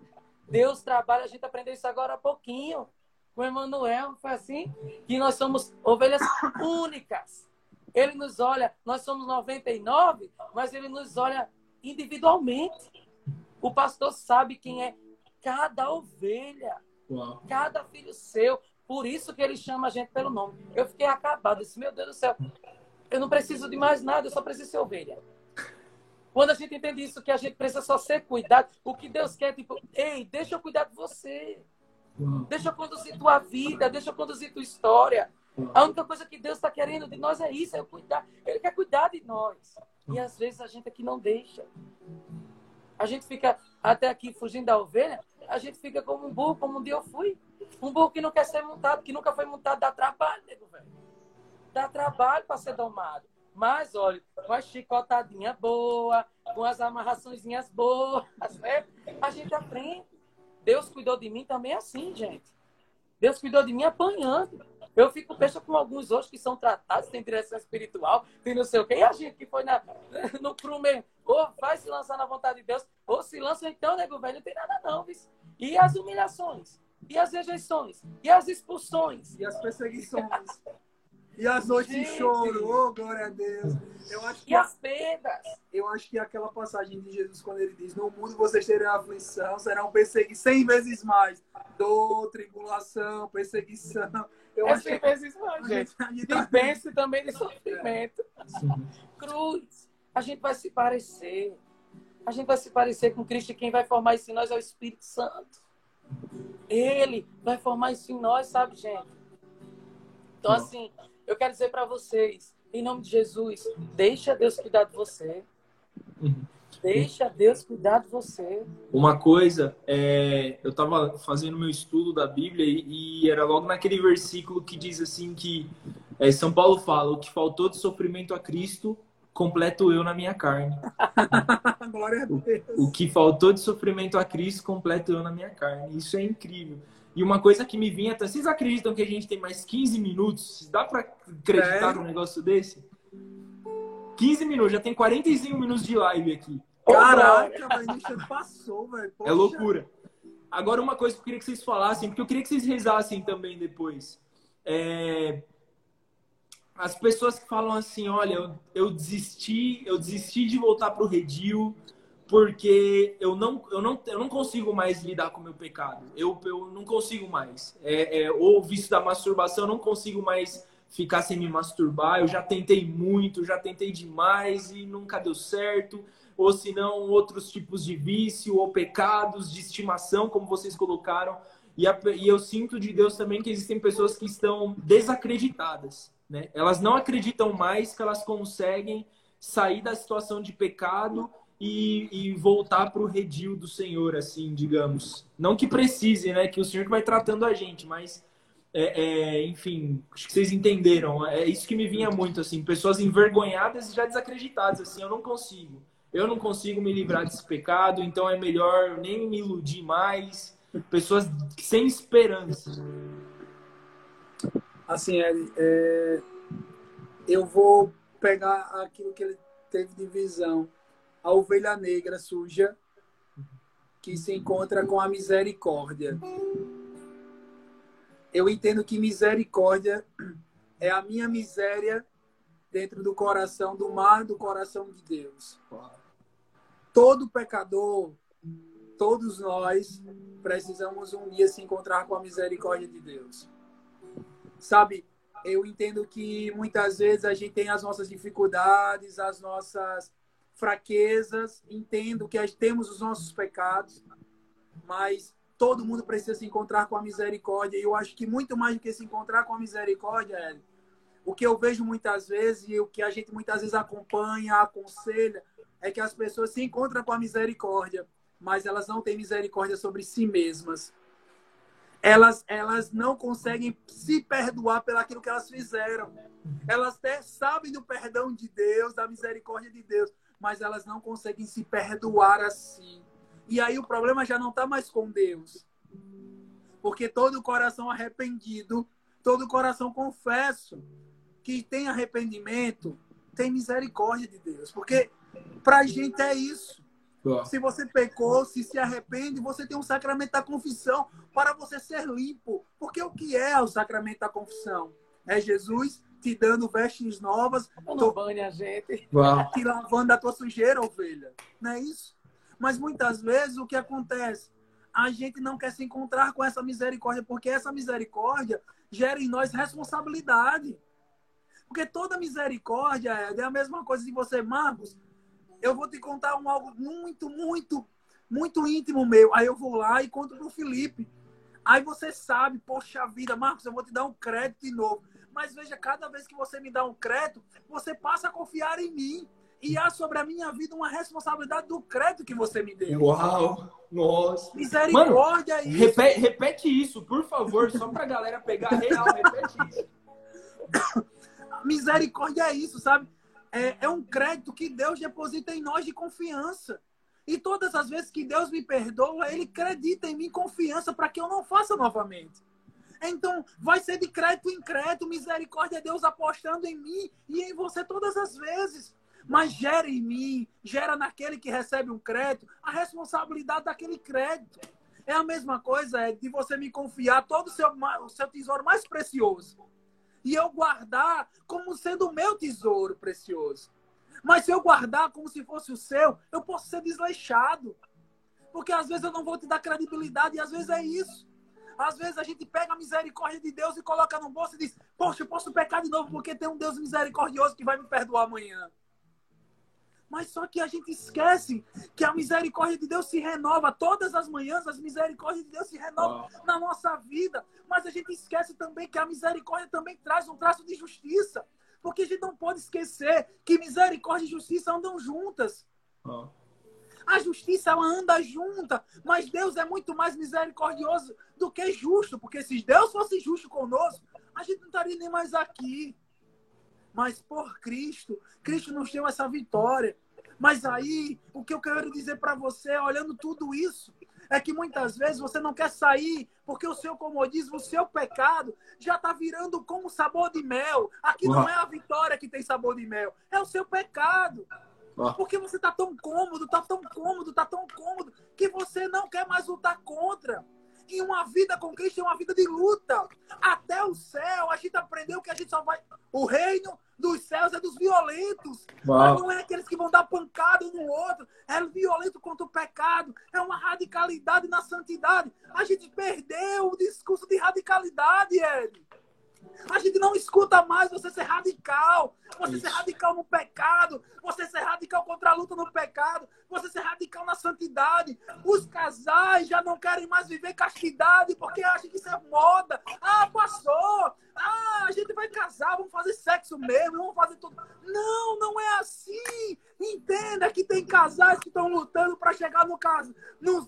Deus trabalha, a gente aprendeu isso agora há pouquinho com Emmanuel, foi assim, que nós somos ovelhas únicas. Ele nos olha, nós somos 99, mas ele nos olha individualmente. O pastor sabe quem é cada ovelha, Uau. cada filho seu. Por isso que ele chama a gente pelo nome. Eu fiquei acabado. disse, meu Deus do céu, eu não preciso de mais nada, eu só preciso ser ovelha. Quando a gente entende isso, que a gente precisa só ser cuidado, o que Deus quer, tipo, ei, deixa eu cuidar de você. Deixa eu conduzir tua vida, deixa eu conduzir tua história. A única coisa que Deus está querendo de nós é isso, é cuidar. Ele quer cuidar de nós. E às vezes a gente aqui não deixa. A gente fica até aqui fugindo da ovelha, a gente fica como um burro, como um dia eu fui. Um burro que não quer ser montado, que nunca foi montado, dá trabalho, nego, velho. Dá trabalho para ser domado. Mas, olha, com a chicotadinha boa, com as amarraçõezinhas boas, né? a gente aprende. Deus cuidou de mim também assim, gente. Deus cuidou de mim apanhando. Eu fico peixe com alguns outros que são tratados, tem direção espiritual, tem não sei o quê. E a gente que foi na, no crume, ou vai se lançar na vontade de Deus, ou se lança então, nego velho, não tem nada não, viu? E as humilhações, e as rejeições, e as expulsões. E as perseguições. E as noites de choro, oh, glória a Deus. Eu acho que e as perdas. Eu acho que aquela passagem de Jesus, quando ele diz: No mundo vocês terão aflição, serão perseguidos cem vezes mais. Dor, tribulação, perseguição. Eu é cem vezes mais, gente. E tá... pense também de sofrimento. Cruz. A gente vai se parecer. A gente vai se parecer com Cristo e quem vai formar isso em nós é o Espírito Santo. Ele vai formar isso em nós, sabe, gente? Então, assim, eu quero dizer para vocês, em nome de Jesus, deixa Deus cuidar de você. Uhum. Deixa Deus cuidar de você. Uma coisa, é, eu estava fazendo meu estudo da Bíblia e, e, era logo naquele versículo que diz assim que é, São Paulo fala, o que faltou de sofrimento a Cristo, completo eu na minha carne. Glória a Deus. O, o que faltou de sofrimento a Cristo, completo eu na minha carne. Isso é incrível. E uma coisa que me vinha, vocês acreditam que a gente tem mais 15 minutos? Dá para acreditar é. num negócio desse? 15 minutos, já tem 45 minutos de live aqui. Caraca, mas passou, velho. É loucura. Agora, uma coisa que eu queria que vocês falassem, porque eu queria que vocês rezassem também depois. É... As pessoas que falam assim, olha, eu, eu desisti, eu desisti de voltar pro redil, porque eu não, eu não, eu não consigo mais lidar com o meu pecado. Eu, eu não consigo mais. É, é, ou o vício da masturbação, eu não consigo mais ficar sem me masturbar. Eu já tentei muito, já tentei demais e nunca deu certo. Ou se não, outros tipos de vício ou pecados de estimação, como vocês colocaram. E, a, e eu sinto de Deus também que existem pessoas que estão desacreditadas. Né? Elas não acreditam mais que elas conseguem sair da situação de pecado e, e voltar para o redil do Senhor, assim, digamos. Não que precise, né? Que o Senhor que vai tratando a gente, mas é, é, enfim, acho que vocês entenderam. É isso que me vinha muito, assim, pessoas envergonhadas e já desacreditadas, assim, eu não consigo. Eu não consigo me livrar desse pecado, então é melhor nem me iludir mais. Pessoas sem esperança. Assim, é, é eu vou pegar aquilo que ele teve de visão a ovelha negra suja que se encontra com a misericórdia. Eu entendo que misericórdia é a minha miséria dentro do coração do mar do coração de Deus. Todo pecador, todos nós precisamos um dia se encontrar com a misericórdia de Deus. Sabe, eu entendo que muitas vezes a gente tem as nossas dificuldades, as nossas fraquezas, entendo que temos os nossos pecados, mas todo mundo precisa se encontrar com a misericórdia. E eu acho que muito mais do que se encontrar com a misericórdia, o que eu vejo muitas vezes e o que a gente muitas vezes acompanha, aconselha, é que as pessoas se encontram com a misericórdia, mas elas não têm misericórdia sobre si mesmas. Elas, elas não conseguem se perdoar pelo aquilo que elas fizeram. Elas até sabem do perdão de Deus, da misericórdia de Deus, mas elas não conseguem se perdoar assim. E aí o problema já não está mais com Deus. Porque todo coração arrependido, todo coração confesso que tem arrependimento, tem misericórdia de Deus. Porque para a gente é isso. Se você pecou, se se arrepende, você tem um sacramento da confissão para você ser limpo. Porque o que é o sacramento da confissão? É Jesus te dando vestes novas. Tô... Bane a gente. Uau. Te lavando a tua sujeira, ovelha. Não é isso? Mas muitas vezes o que acontece? A gente não quer se encontrar com essa misericórdia, porque essa misericórdia gera em nós responsabilidade. Porque toda misericórdia é a mesma coisa de você, Marcos. Eu vou te contar um algo muito, muito, muito íntimo meu. Aí eu vou lá e conto pro Felipe. Aí você sabe, poxa vida, Marcos, eu vou te dar um crédito de novo. Mas veja, cada vez que você me dá um crédito, você passa a confiar em mim. E há sobre a minha vida uma responsabilidade do crédito que você me deu. Uau! Nossa! Misericórdia Mano, é isso. Repete, repete, isso, por favor, só pra galera pegar real. Repete isso. Misericórdia é isso, sabe? É, é um crédito que Deus deposita em nós de confiança. E todas as vezes que Deus me perdoa, Ele acredita em mim confiança para que eu não faça novamente. Então, vai ser de crédito em crédito, misericórdia é Deus apostando em mim e em você todas as vezes. Mas gera em mim, gera naquele que recebe um crédito, a responsabilidade daquele crédito. É a mesma coisa é de você me confiar todo o seu, o seu tesouro mais precioso. E eu guardar como sendo o meu tesouro precioso. Mas se eu guardar como se fosse o seu, eu posso ser desleixado. Porque às vezes eu não vou te dar credibilidade e às vezes é isso. Às vezes a gente pega a misericórdia de Deus e coloca no bolso e diz: Poxa, eu posso pecar de novo porque tem um Deus misericordioso que vai me perdoar amanhã. Mas só que a gente esquece que a misericórdia de Deus se renova todas as manhãs, as misericórdias de Deus se renovam oh. na nossa vida. Mas a gente esquece também que a misericórdia também traz um traço de justiça. Porque a gente não pode esquecer que misericórdia e justiça andam juntas. Oh. A justiça ela anda junta, mas Deus é muito mais misericordioso do que justo, porque se Deus fosse justo conosco, a gente não estaria nem mais aqui. Mas por Cristo, Cristo nos deu essa vitória. Mas aí, o que eu quero dizer para você, olhando tudo isso, é que muitas vezes você não quer sair porque o seu comodismo, o seu pecado já está virando como sabor de mel. Aqui não é a vitória que tem sabor de mel, é o seu pecado. Porque você está tão cômodo, está tão cômodo, está tão cômodo, que você não quer mais lutar contra. E uma vida com Cristo é uma vida de luta. Até o céu, a gente aprendeu que a gente só vai. O reino dos céus é dos violentos. Mas não é aqueles que vão dar pancada um no outro. É violento contra o pecado. É uma radicalidade na santidade. A gente perdeu o discurso de radicalidade, Ed. A gente não escuta mais você ser radical, você Isso. ser radical no pecado, você ser radical contra a luta no pecado, você ser radical na santidade. Os casais já não querem mais viver castidade porque acham que isso é moda. Ah, passou. Ah, a gente vai casar, vamos fazer sexo mesmo, vamos fazer tudo. Não, não é assim. Entenda que tem casais que estão lutando para chegar no caso, num,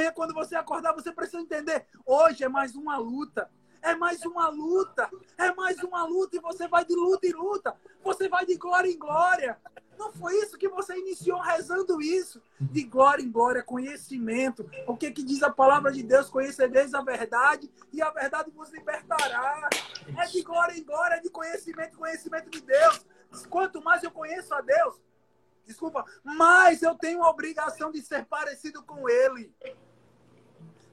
amanhã, quando você acordar, você precisa entender. Hoje é mais uma luta. É mais uma luta. É mais uma luta. E você vai de luta em luta. Você vai de glória em glória. Não foi isso que você iniciou rezando isso? De glória em glória, conhecimento. O que, que diz a palavra de Deus? Conhecereis a verdade e a verdade vos libertará. É de glória em glória, é de conhecimento, conhecimento de Deus. Quanto mais eu conheço a Deus, desculpa, mais eu tenho a obrigação de ser parecido com Ele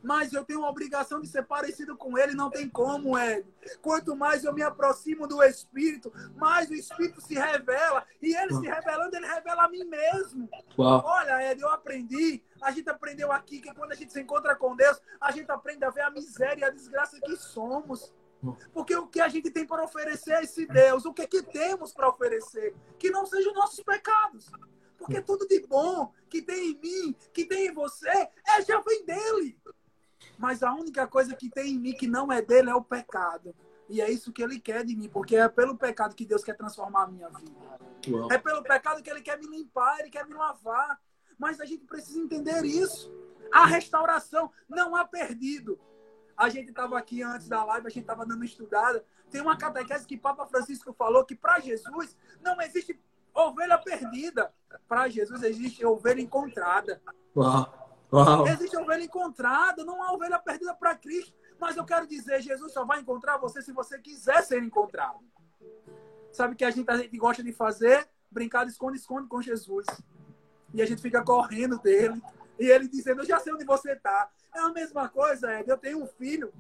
mas eu tenho a obrigação de ser parecido com ele, não tem como, Ed. Quanto mais eu me aproximo do Espírito, mais o Espírito se revela. E ele se revelando, ele revela a mim mesmo. Uau. Olha, Ed, eu aprendi, a gente aprendeu aqui que quando a gente se encontra com Deus, a gente aprende a ver a miséria e a desgraça que somos. Porque o que a gente tem para oferecer a esse Deus, o que, que temos para oferecer? Que não sejam nossos pecados. Porque tudo de bom que tem em mim, que tem em você, é já vem dele. Mas a única coisa que tem em mim que não é dele é o pecado. E é isso que ele quer de mim, porque é pelo pecado que Deus quer transformar a minha vida. Uau. É pelo pecado que ele quer me limpar, ele quer me lavar. Mas a gente precisa entender isso. A restauração não há perdido. A gente estava aqui antes da live, a gente estava dando estudada. Tem uma catequese que Papa Francisco falou que para Jesus não existe ovelha perdida. Para Jesus existe ovelha encontrada. Uau. Uau. Existe ovelha encontrada, não há ovelha perdida para Cristo. Mas eu quero dizer, Jesus só vai encontrar você se você quiser ser encontrado. Sabe o que a gente, a gente gosta de fazer? Brincar de esconde-esconde com Jesus. E a gente fica correndo dele. E ele dizendo, eu já sei onde você está. É a mesma coisa, Ed. Eu tenho um filho,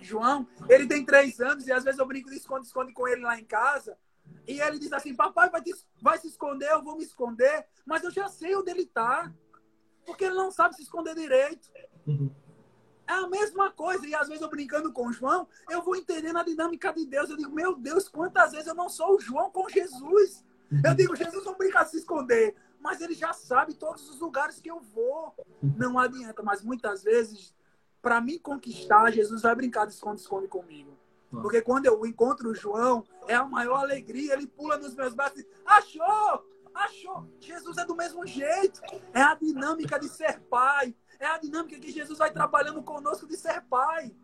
João, ele tem três anos e às vezes eu brinco de esconde-esconde com ele lá em casa. E ele diz assim, papai vai, te, vai se esconder, eu vou me esconder. Mas eu já sei onde ele está. Porque ele não sabe se esconder direito. Uhum. É a mesma coisa. E às vezes eu brincando com o João, eu vou entendendo a dinâmica de Deus. Eu digo, meu Deus, quantas vezes eu não sou o João com Jesus? Uhum. Eu digo, Jesus não brinca de se esconder. Mas ele já sabe todos os lugares que eu vou. Não adianta. Mas muitas vezes, para me conquistar, Jesus vai brincar de esconde-esconde comigo. Porque quando eu encontro o João, é a maior alegria. Ele pula nos meus braços e diz, achou! Achou? Jesus é do mesmo jeito. É a dinâmica de ser pai. É a dinâmica que Jesus vai trabalhando conosco de ser pai.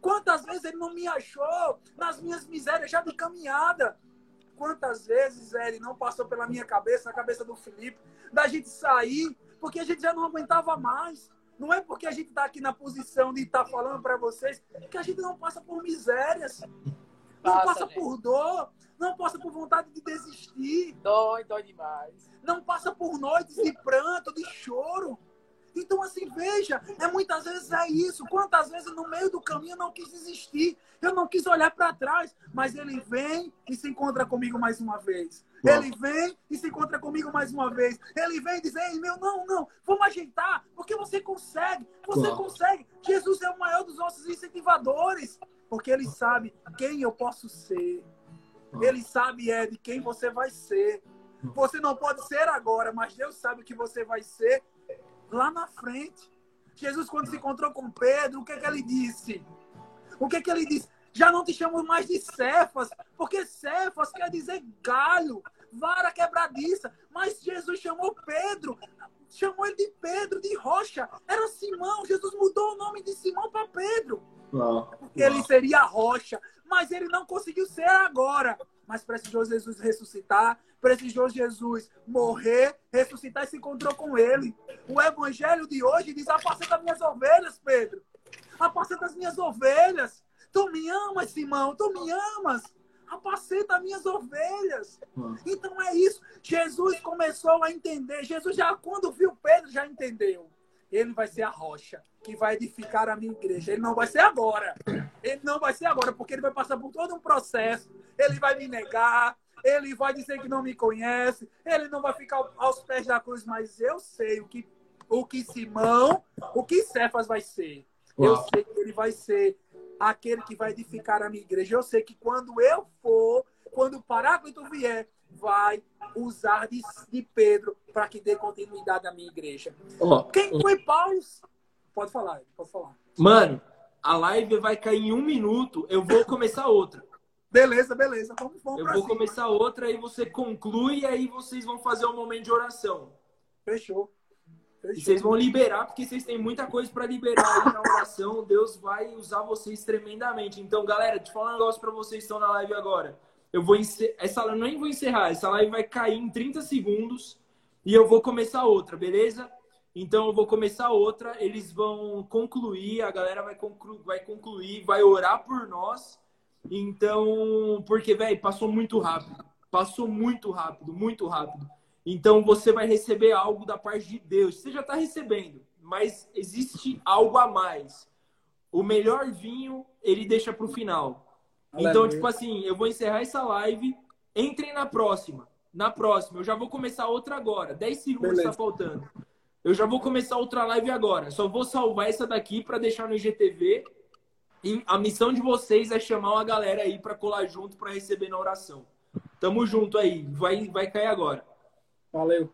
Quantas vezes ele não me achou nas minhas misérias já de caminhada? Quantas vezes ele não passou pela minha cabeça, na cabeça do Felipe, da gente sair, porque a gente já não aguentava mais. Não é porque a gente está aqui na posição de estar tá falando para vocês que a gente não passa por misérias, não passa, passa por dor, não passa por vontade de desistir. Dói, dói demais. Não passa por noites de pranto, de choro. Então, assim, veja, é muitas vezes é isso. Quantas vezes no meio do caminho eu não quis desistir, eu não quis olhar para trás, mas ele vem e se encontra comigo mais uma vez. Ele vem e se encontra comigo mais uma vez. Ele vem e diz: Ei, meu, não, não, vamos ajeitar, porque você consegue, você consegue. Jesus é o maior dos nossos incentivadores, porque ele sabe quem eu posso ser. Ele sabe, é, de quem você vai ser. Você não pode ser agora, mas Deus sabe que você vai ser lá na frente. Jesus, quando se encontrou com Pedro, o que, é que ele disse? O que, é que ele disse? Já não te chamo mais de Cefas, porque Cefas quer dizer galho, vara quebradiça. Mas Jesus chamou Pedro, chamou ele de Pedro, de rocha. Era Simão. Jesus mudou o nome de Simão para Pedro. Porque ele seria rocha mas ele não conseguiu ser agora. Mas precisou Jesus ressuscitar, precisou Jesus morrer, ressuscitar e se encontrou com ele. O evangelho de hoje diz: apacenta minhas ovelhas, Pedro. Apacenta as minhas ovelhas. Tu me amas, Simão, tu me amas. apacenta minhas ovelhas. Então é isso. Jesus começou a entender. Jesus já, quando viu Pedro, já entendeu. Ele vai ser a rocha que vai edificar a minha igreja. Ele não vai ser agora. Ele não vai ser agora, porque ele vai passar por todo um processo. Ele vai me negar. Ele vai dizer que não me conhece. Ele não vai ficar aos pés da cruz. Mas eu sei o que, o que Simão, o que Cefas vai ser. Uau. Eu sei que ele vai ser aquele que vai edificar a minha igreja. Eu sei que quando eu for, quando o Paráclito vier, vai usar de, de Pedro para que dê continuidade à minha igreja. Oh, Quem foi Paulo? Pode falar, pode falar. Mano, a live vai cair em um minuto. Eu vou começar outra. Beleza, beleza. Vamos, vamos Eu vou cima. começar outra e você conclui e aí vocês vão fazer um momento de oração. Fechou. E vocês vão liberar, porque vocês têm muita coisa para liberar aí na oração. Deus vai usar vocês tremendamente. Então, galera, deixa eu falar um negócio para vocês que estão na live agora. Eu vou encer... essa live nem vou encerrar, essa live vai cair em 30 segundos e eu vou começar outra, beleza? Então eu vou começar outra, eles vão concluir, a galera vai, conclu... vai concluir, vai orar por nós. Então, porque, velho, passou muito rápido. Passou muito rápido, muito rápido. Então você vai receber algo da parte de Deus. Você já está recebendo, mas existe algo a mais. O melhor vinho ele deixa para o final. Então, tipo assim, eu vou encerrar essa live. Entrem na próxima. Na próxima. Eu já vou começar outra agora. 10 segundos está faltando. Eu já vou começar outra live agora. Só vou salvar essa daqui para deixar no IGTV. E a missão de vocês é chamar uma galera aí para colar junto para receber na oração. Tamo junto aí. Vai, vai cair agora. Valeu.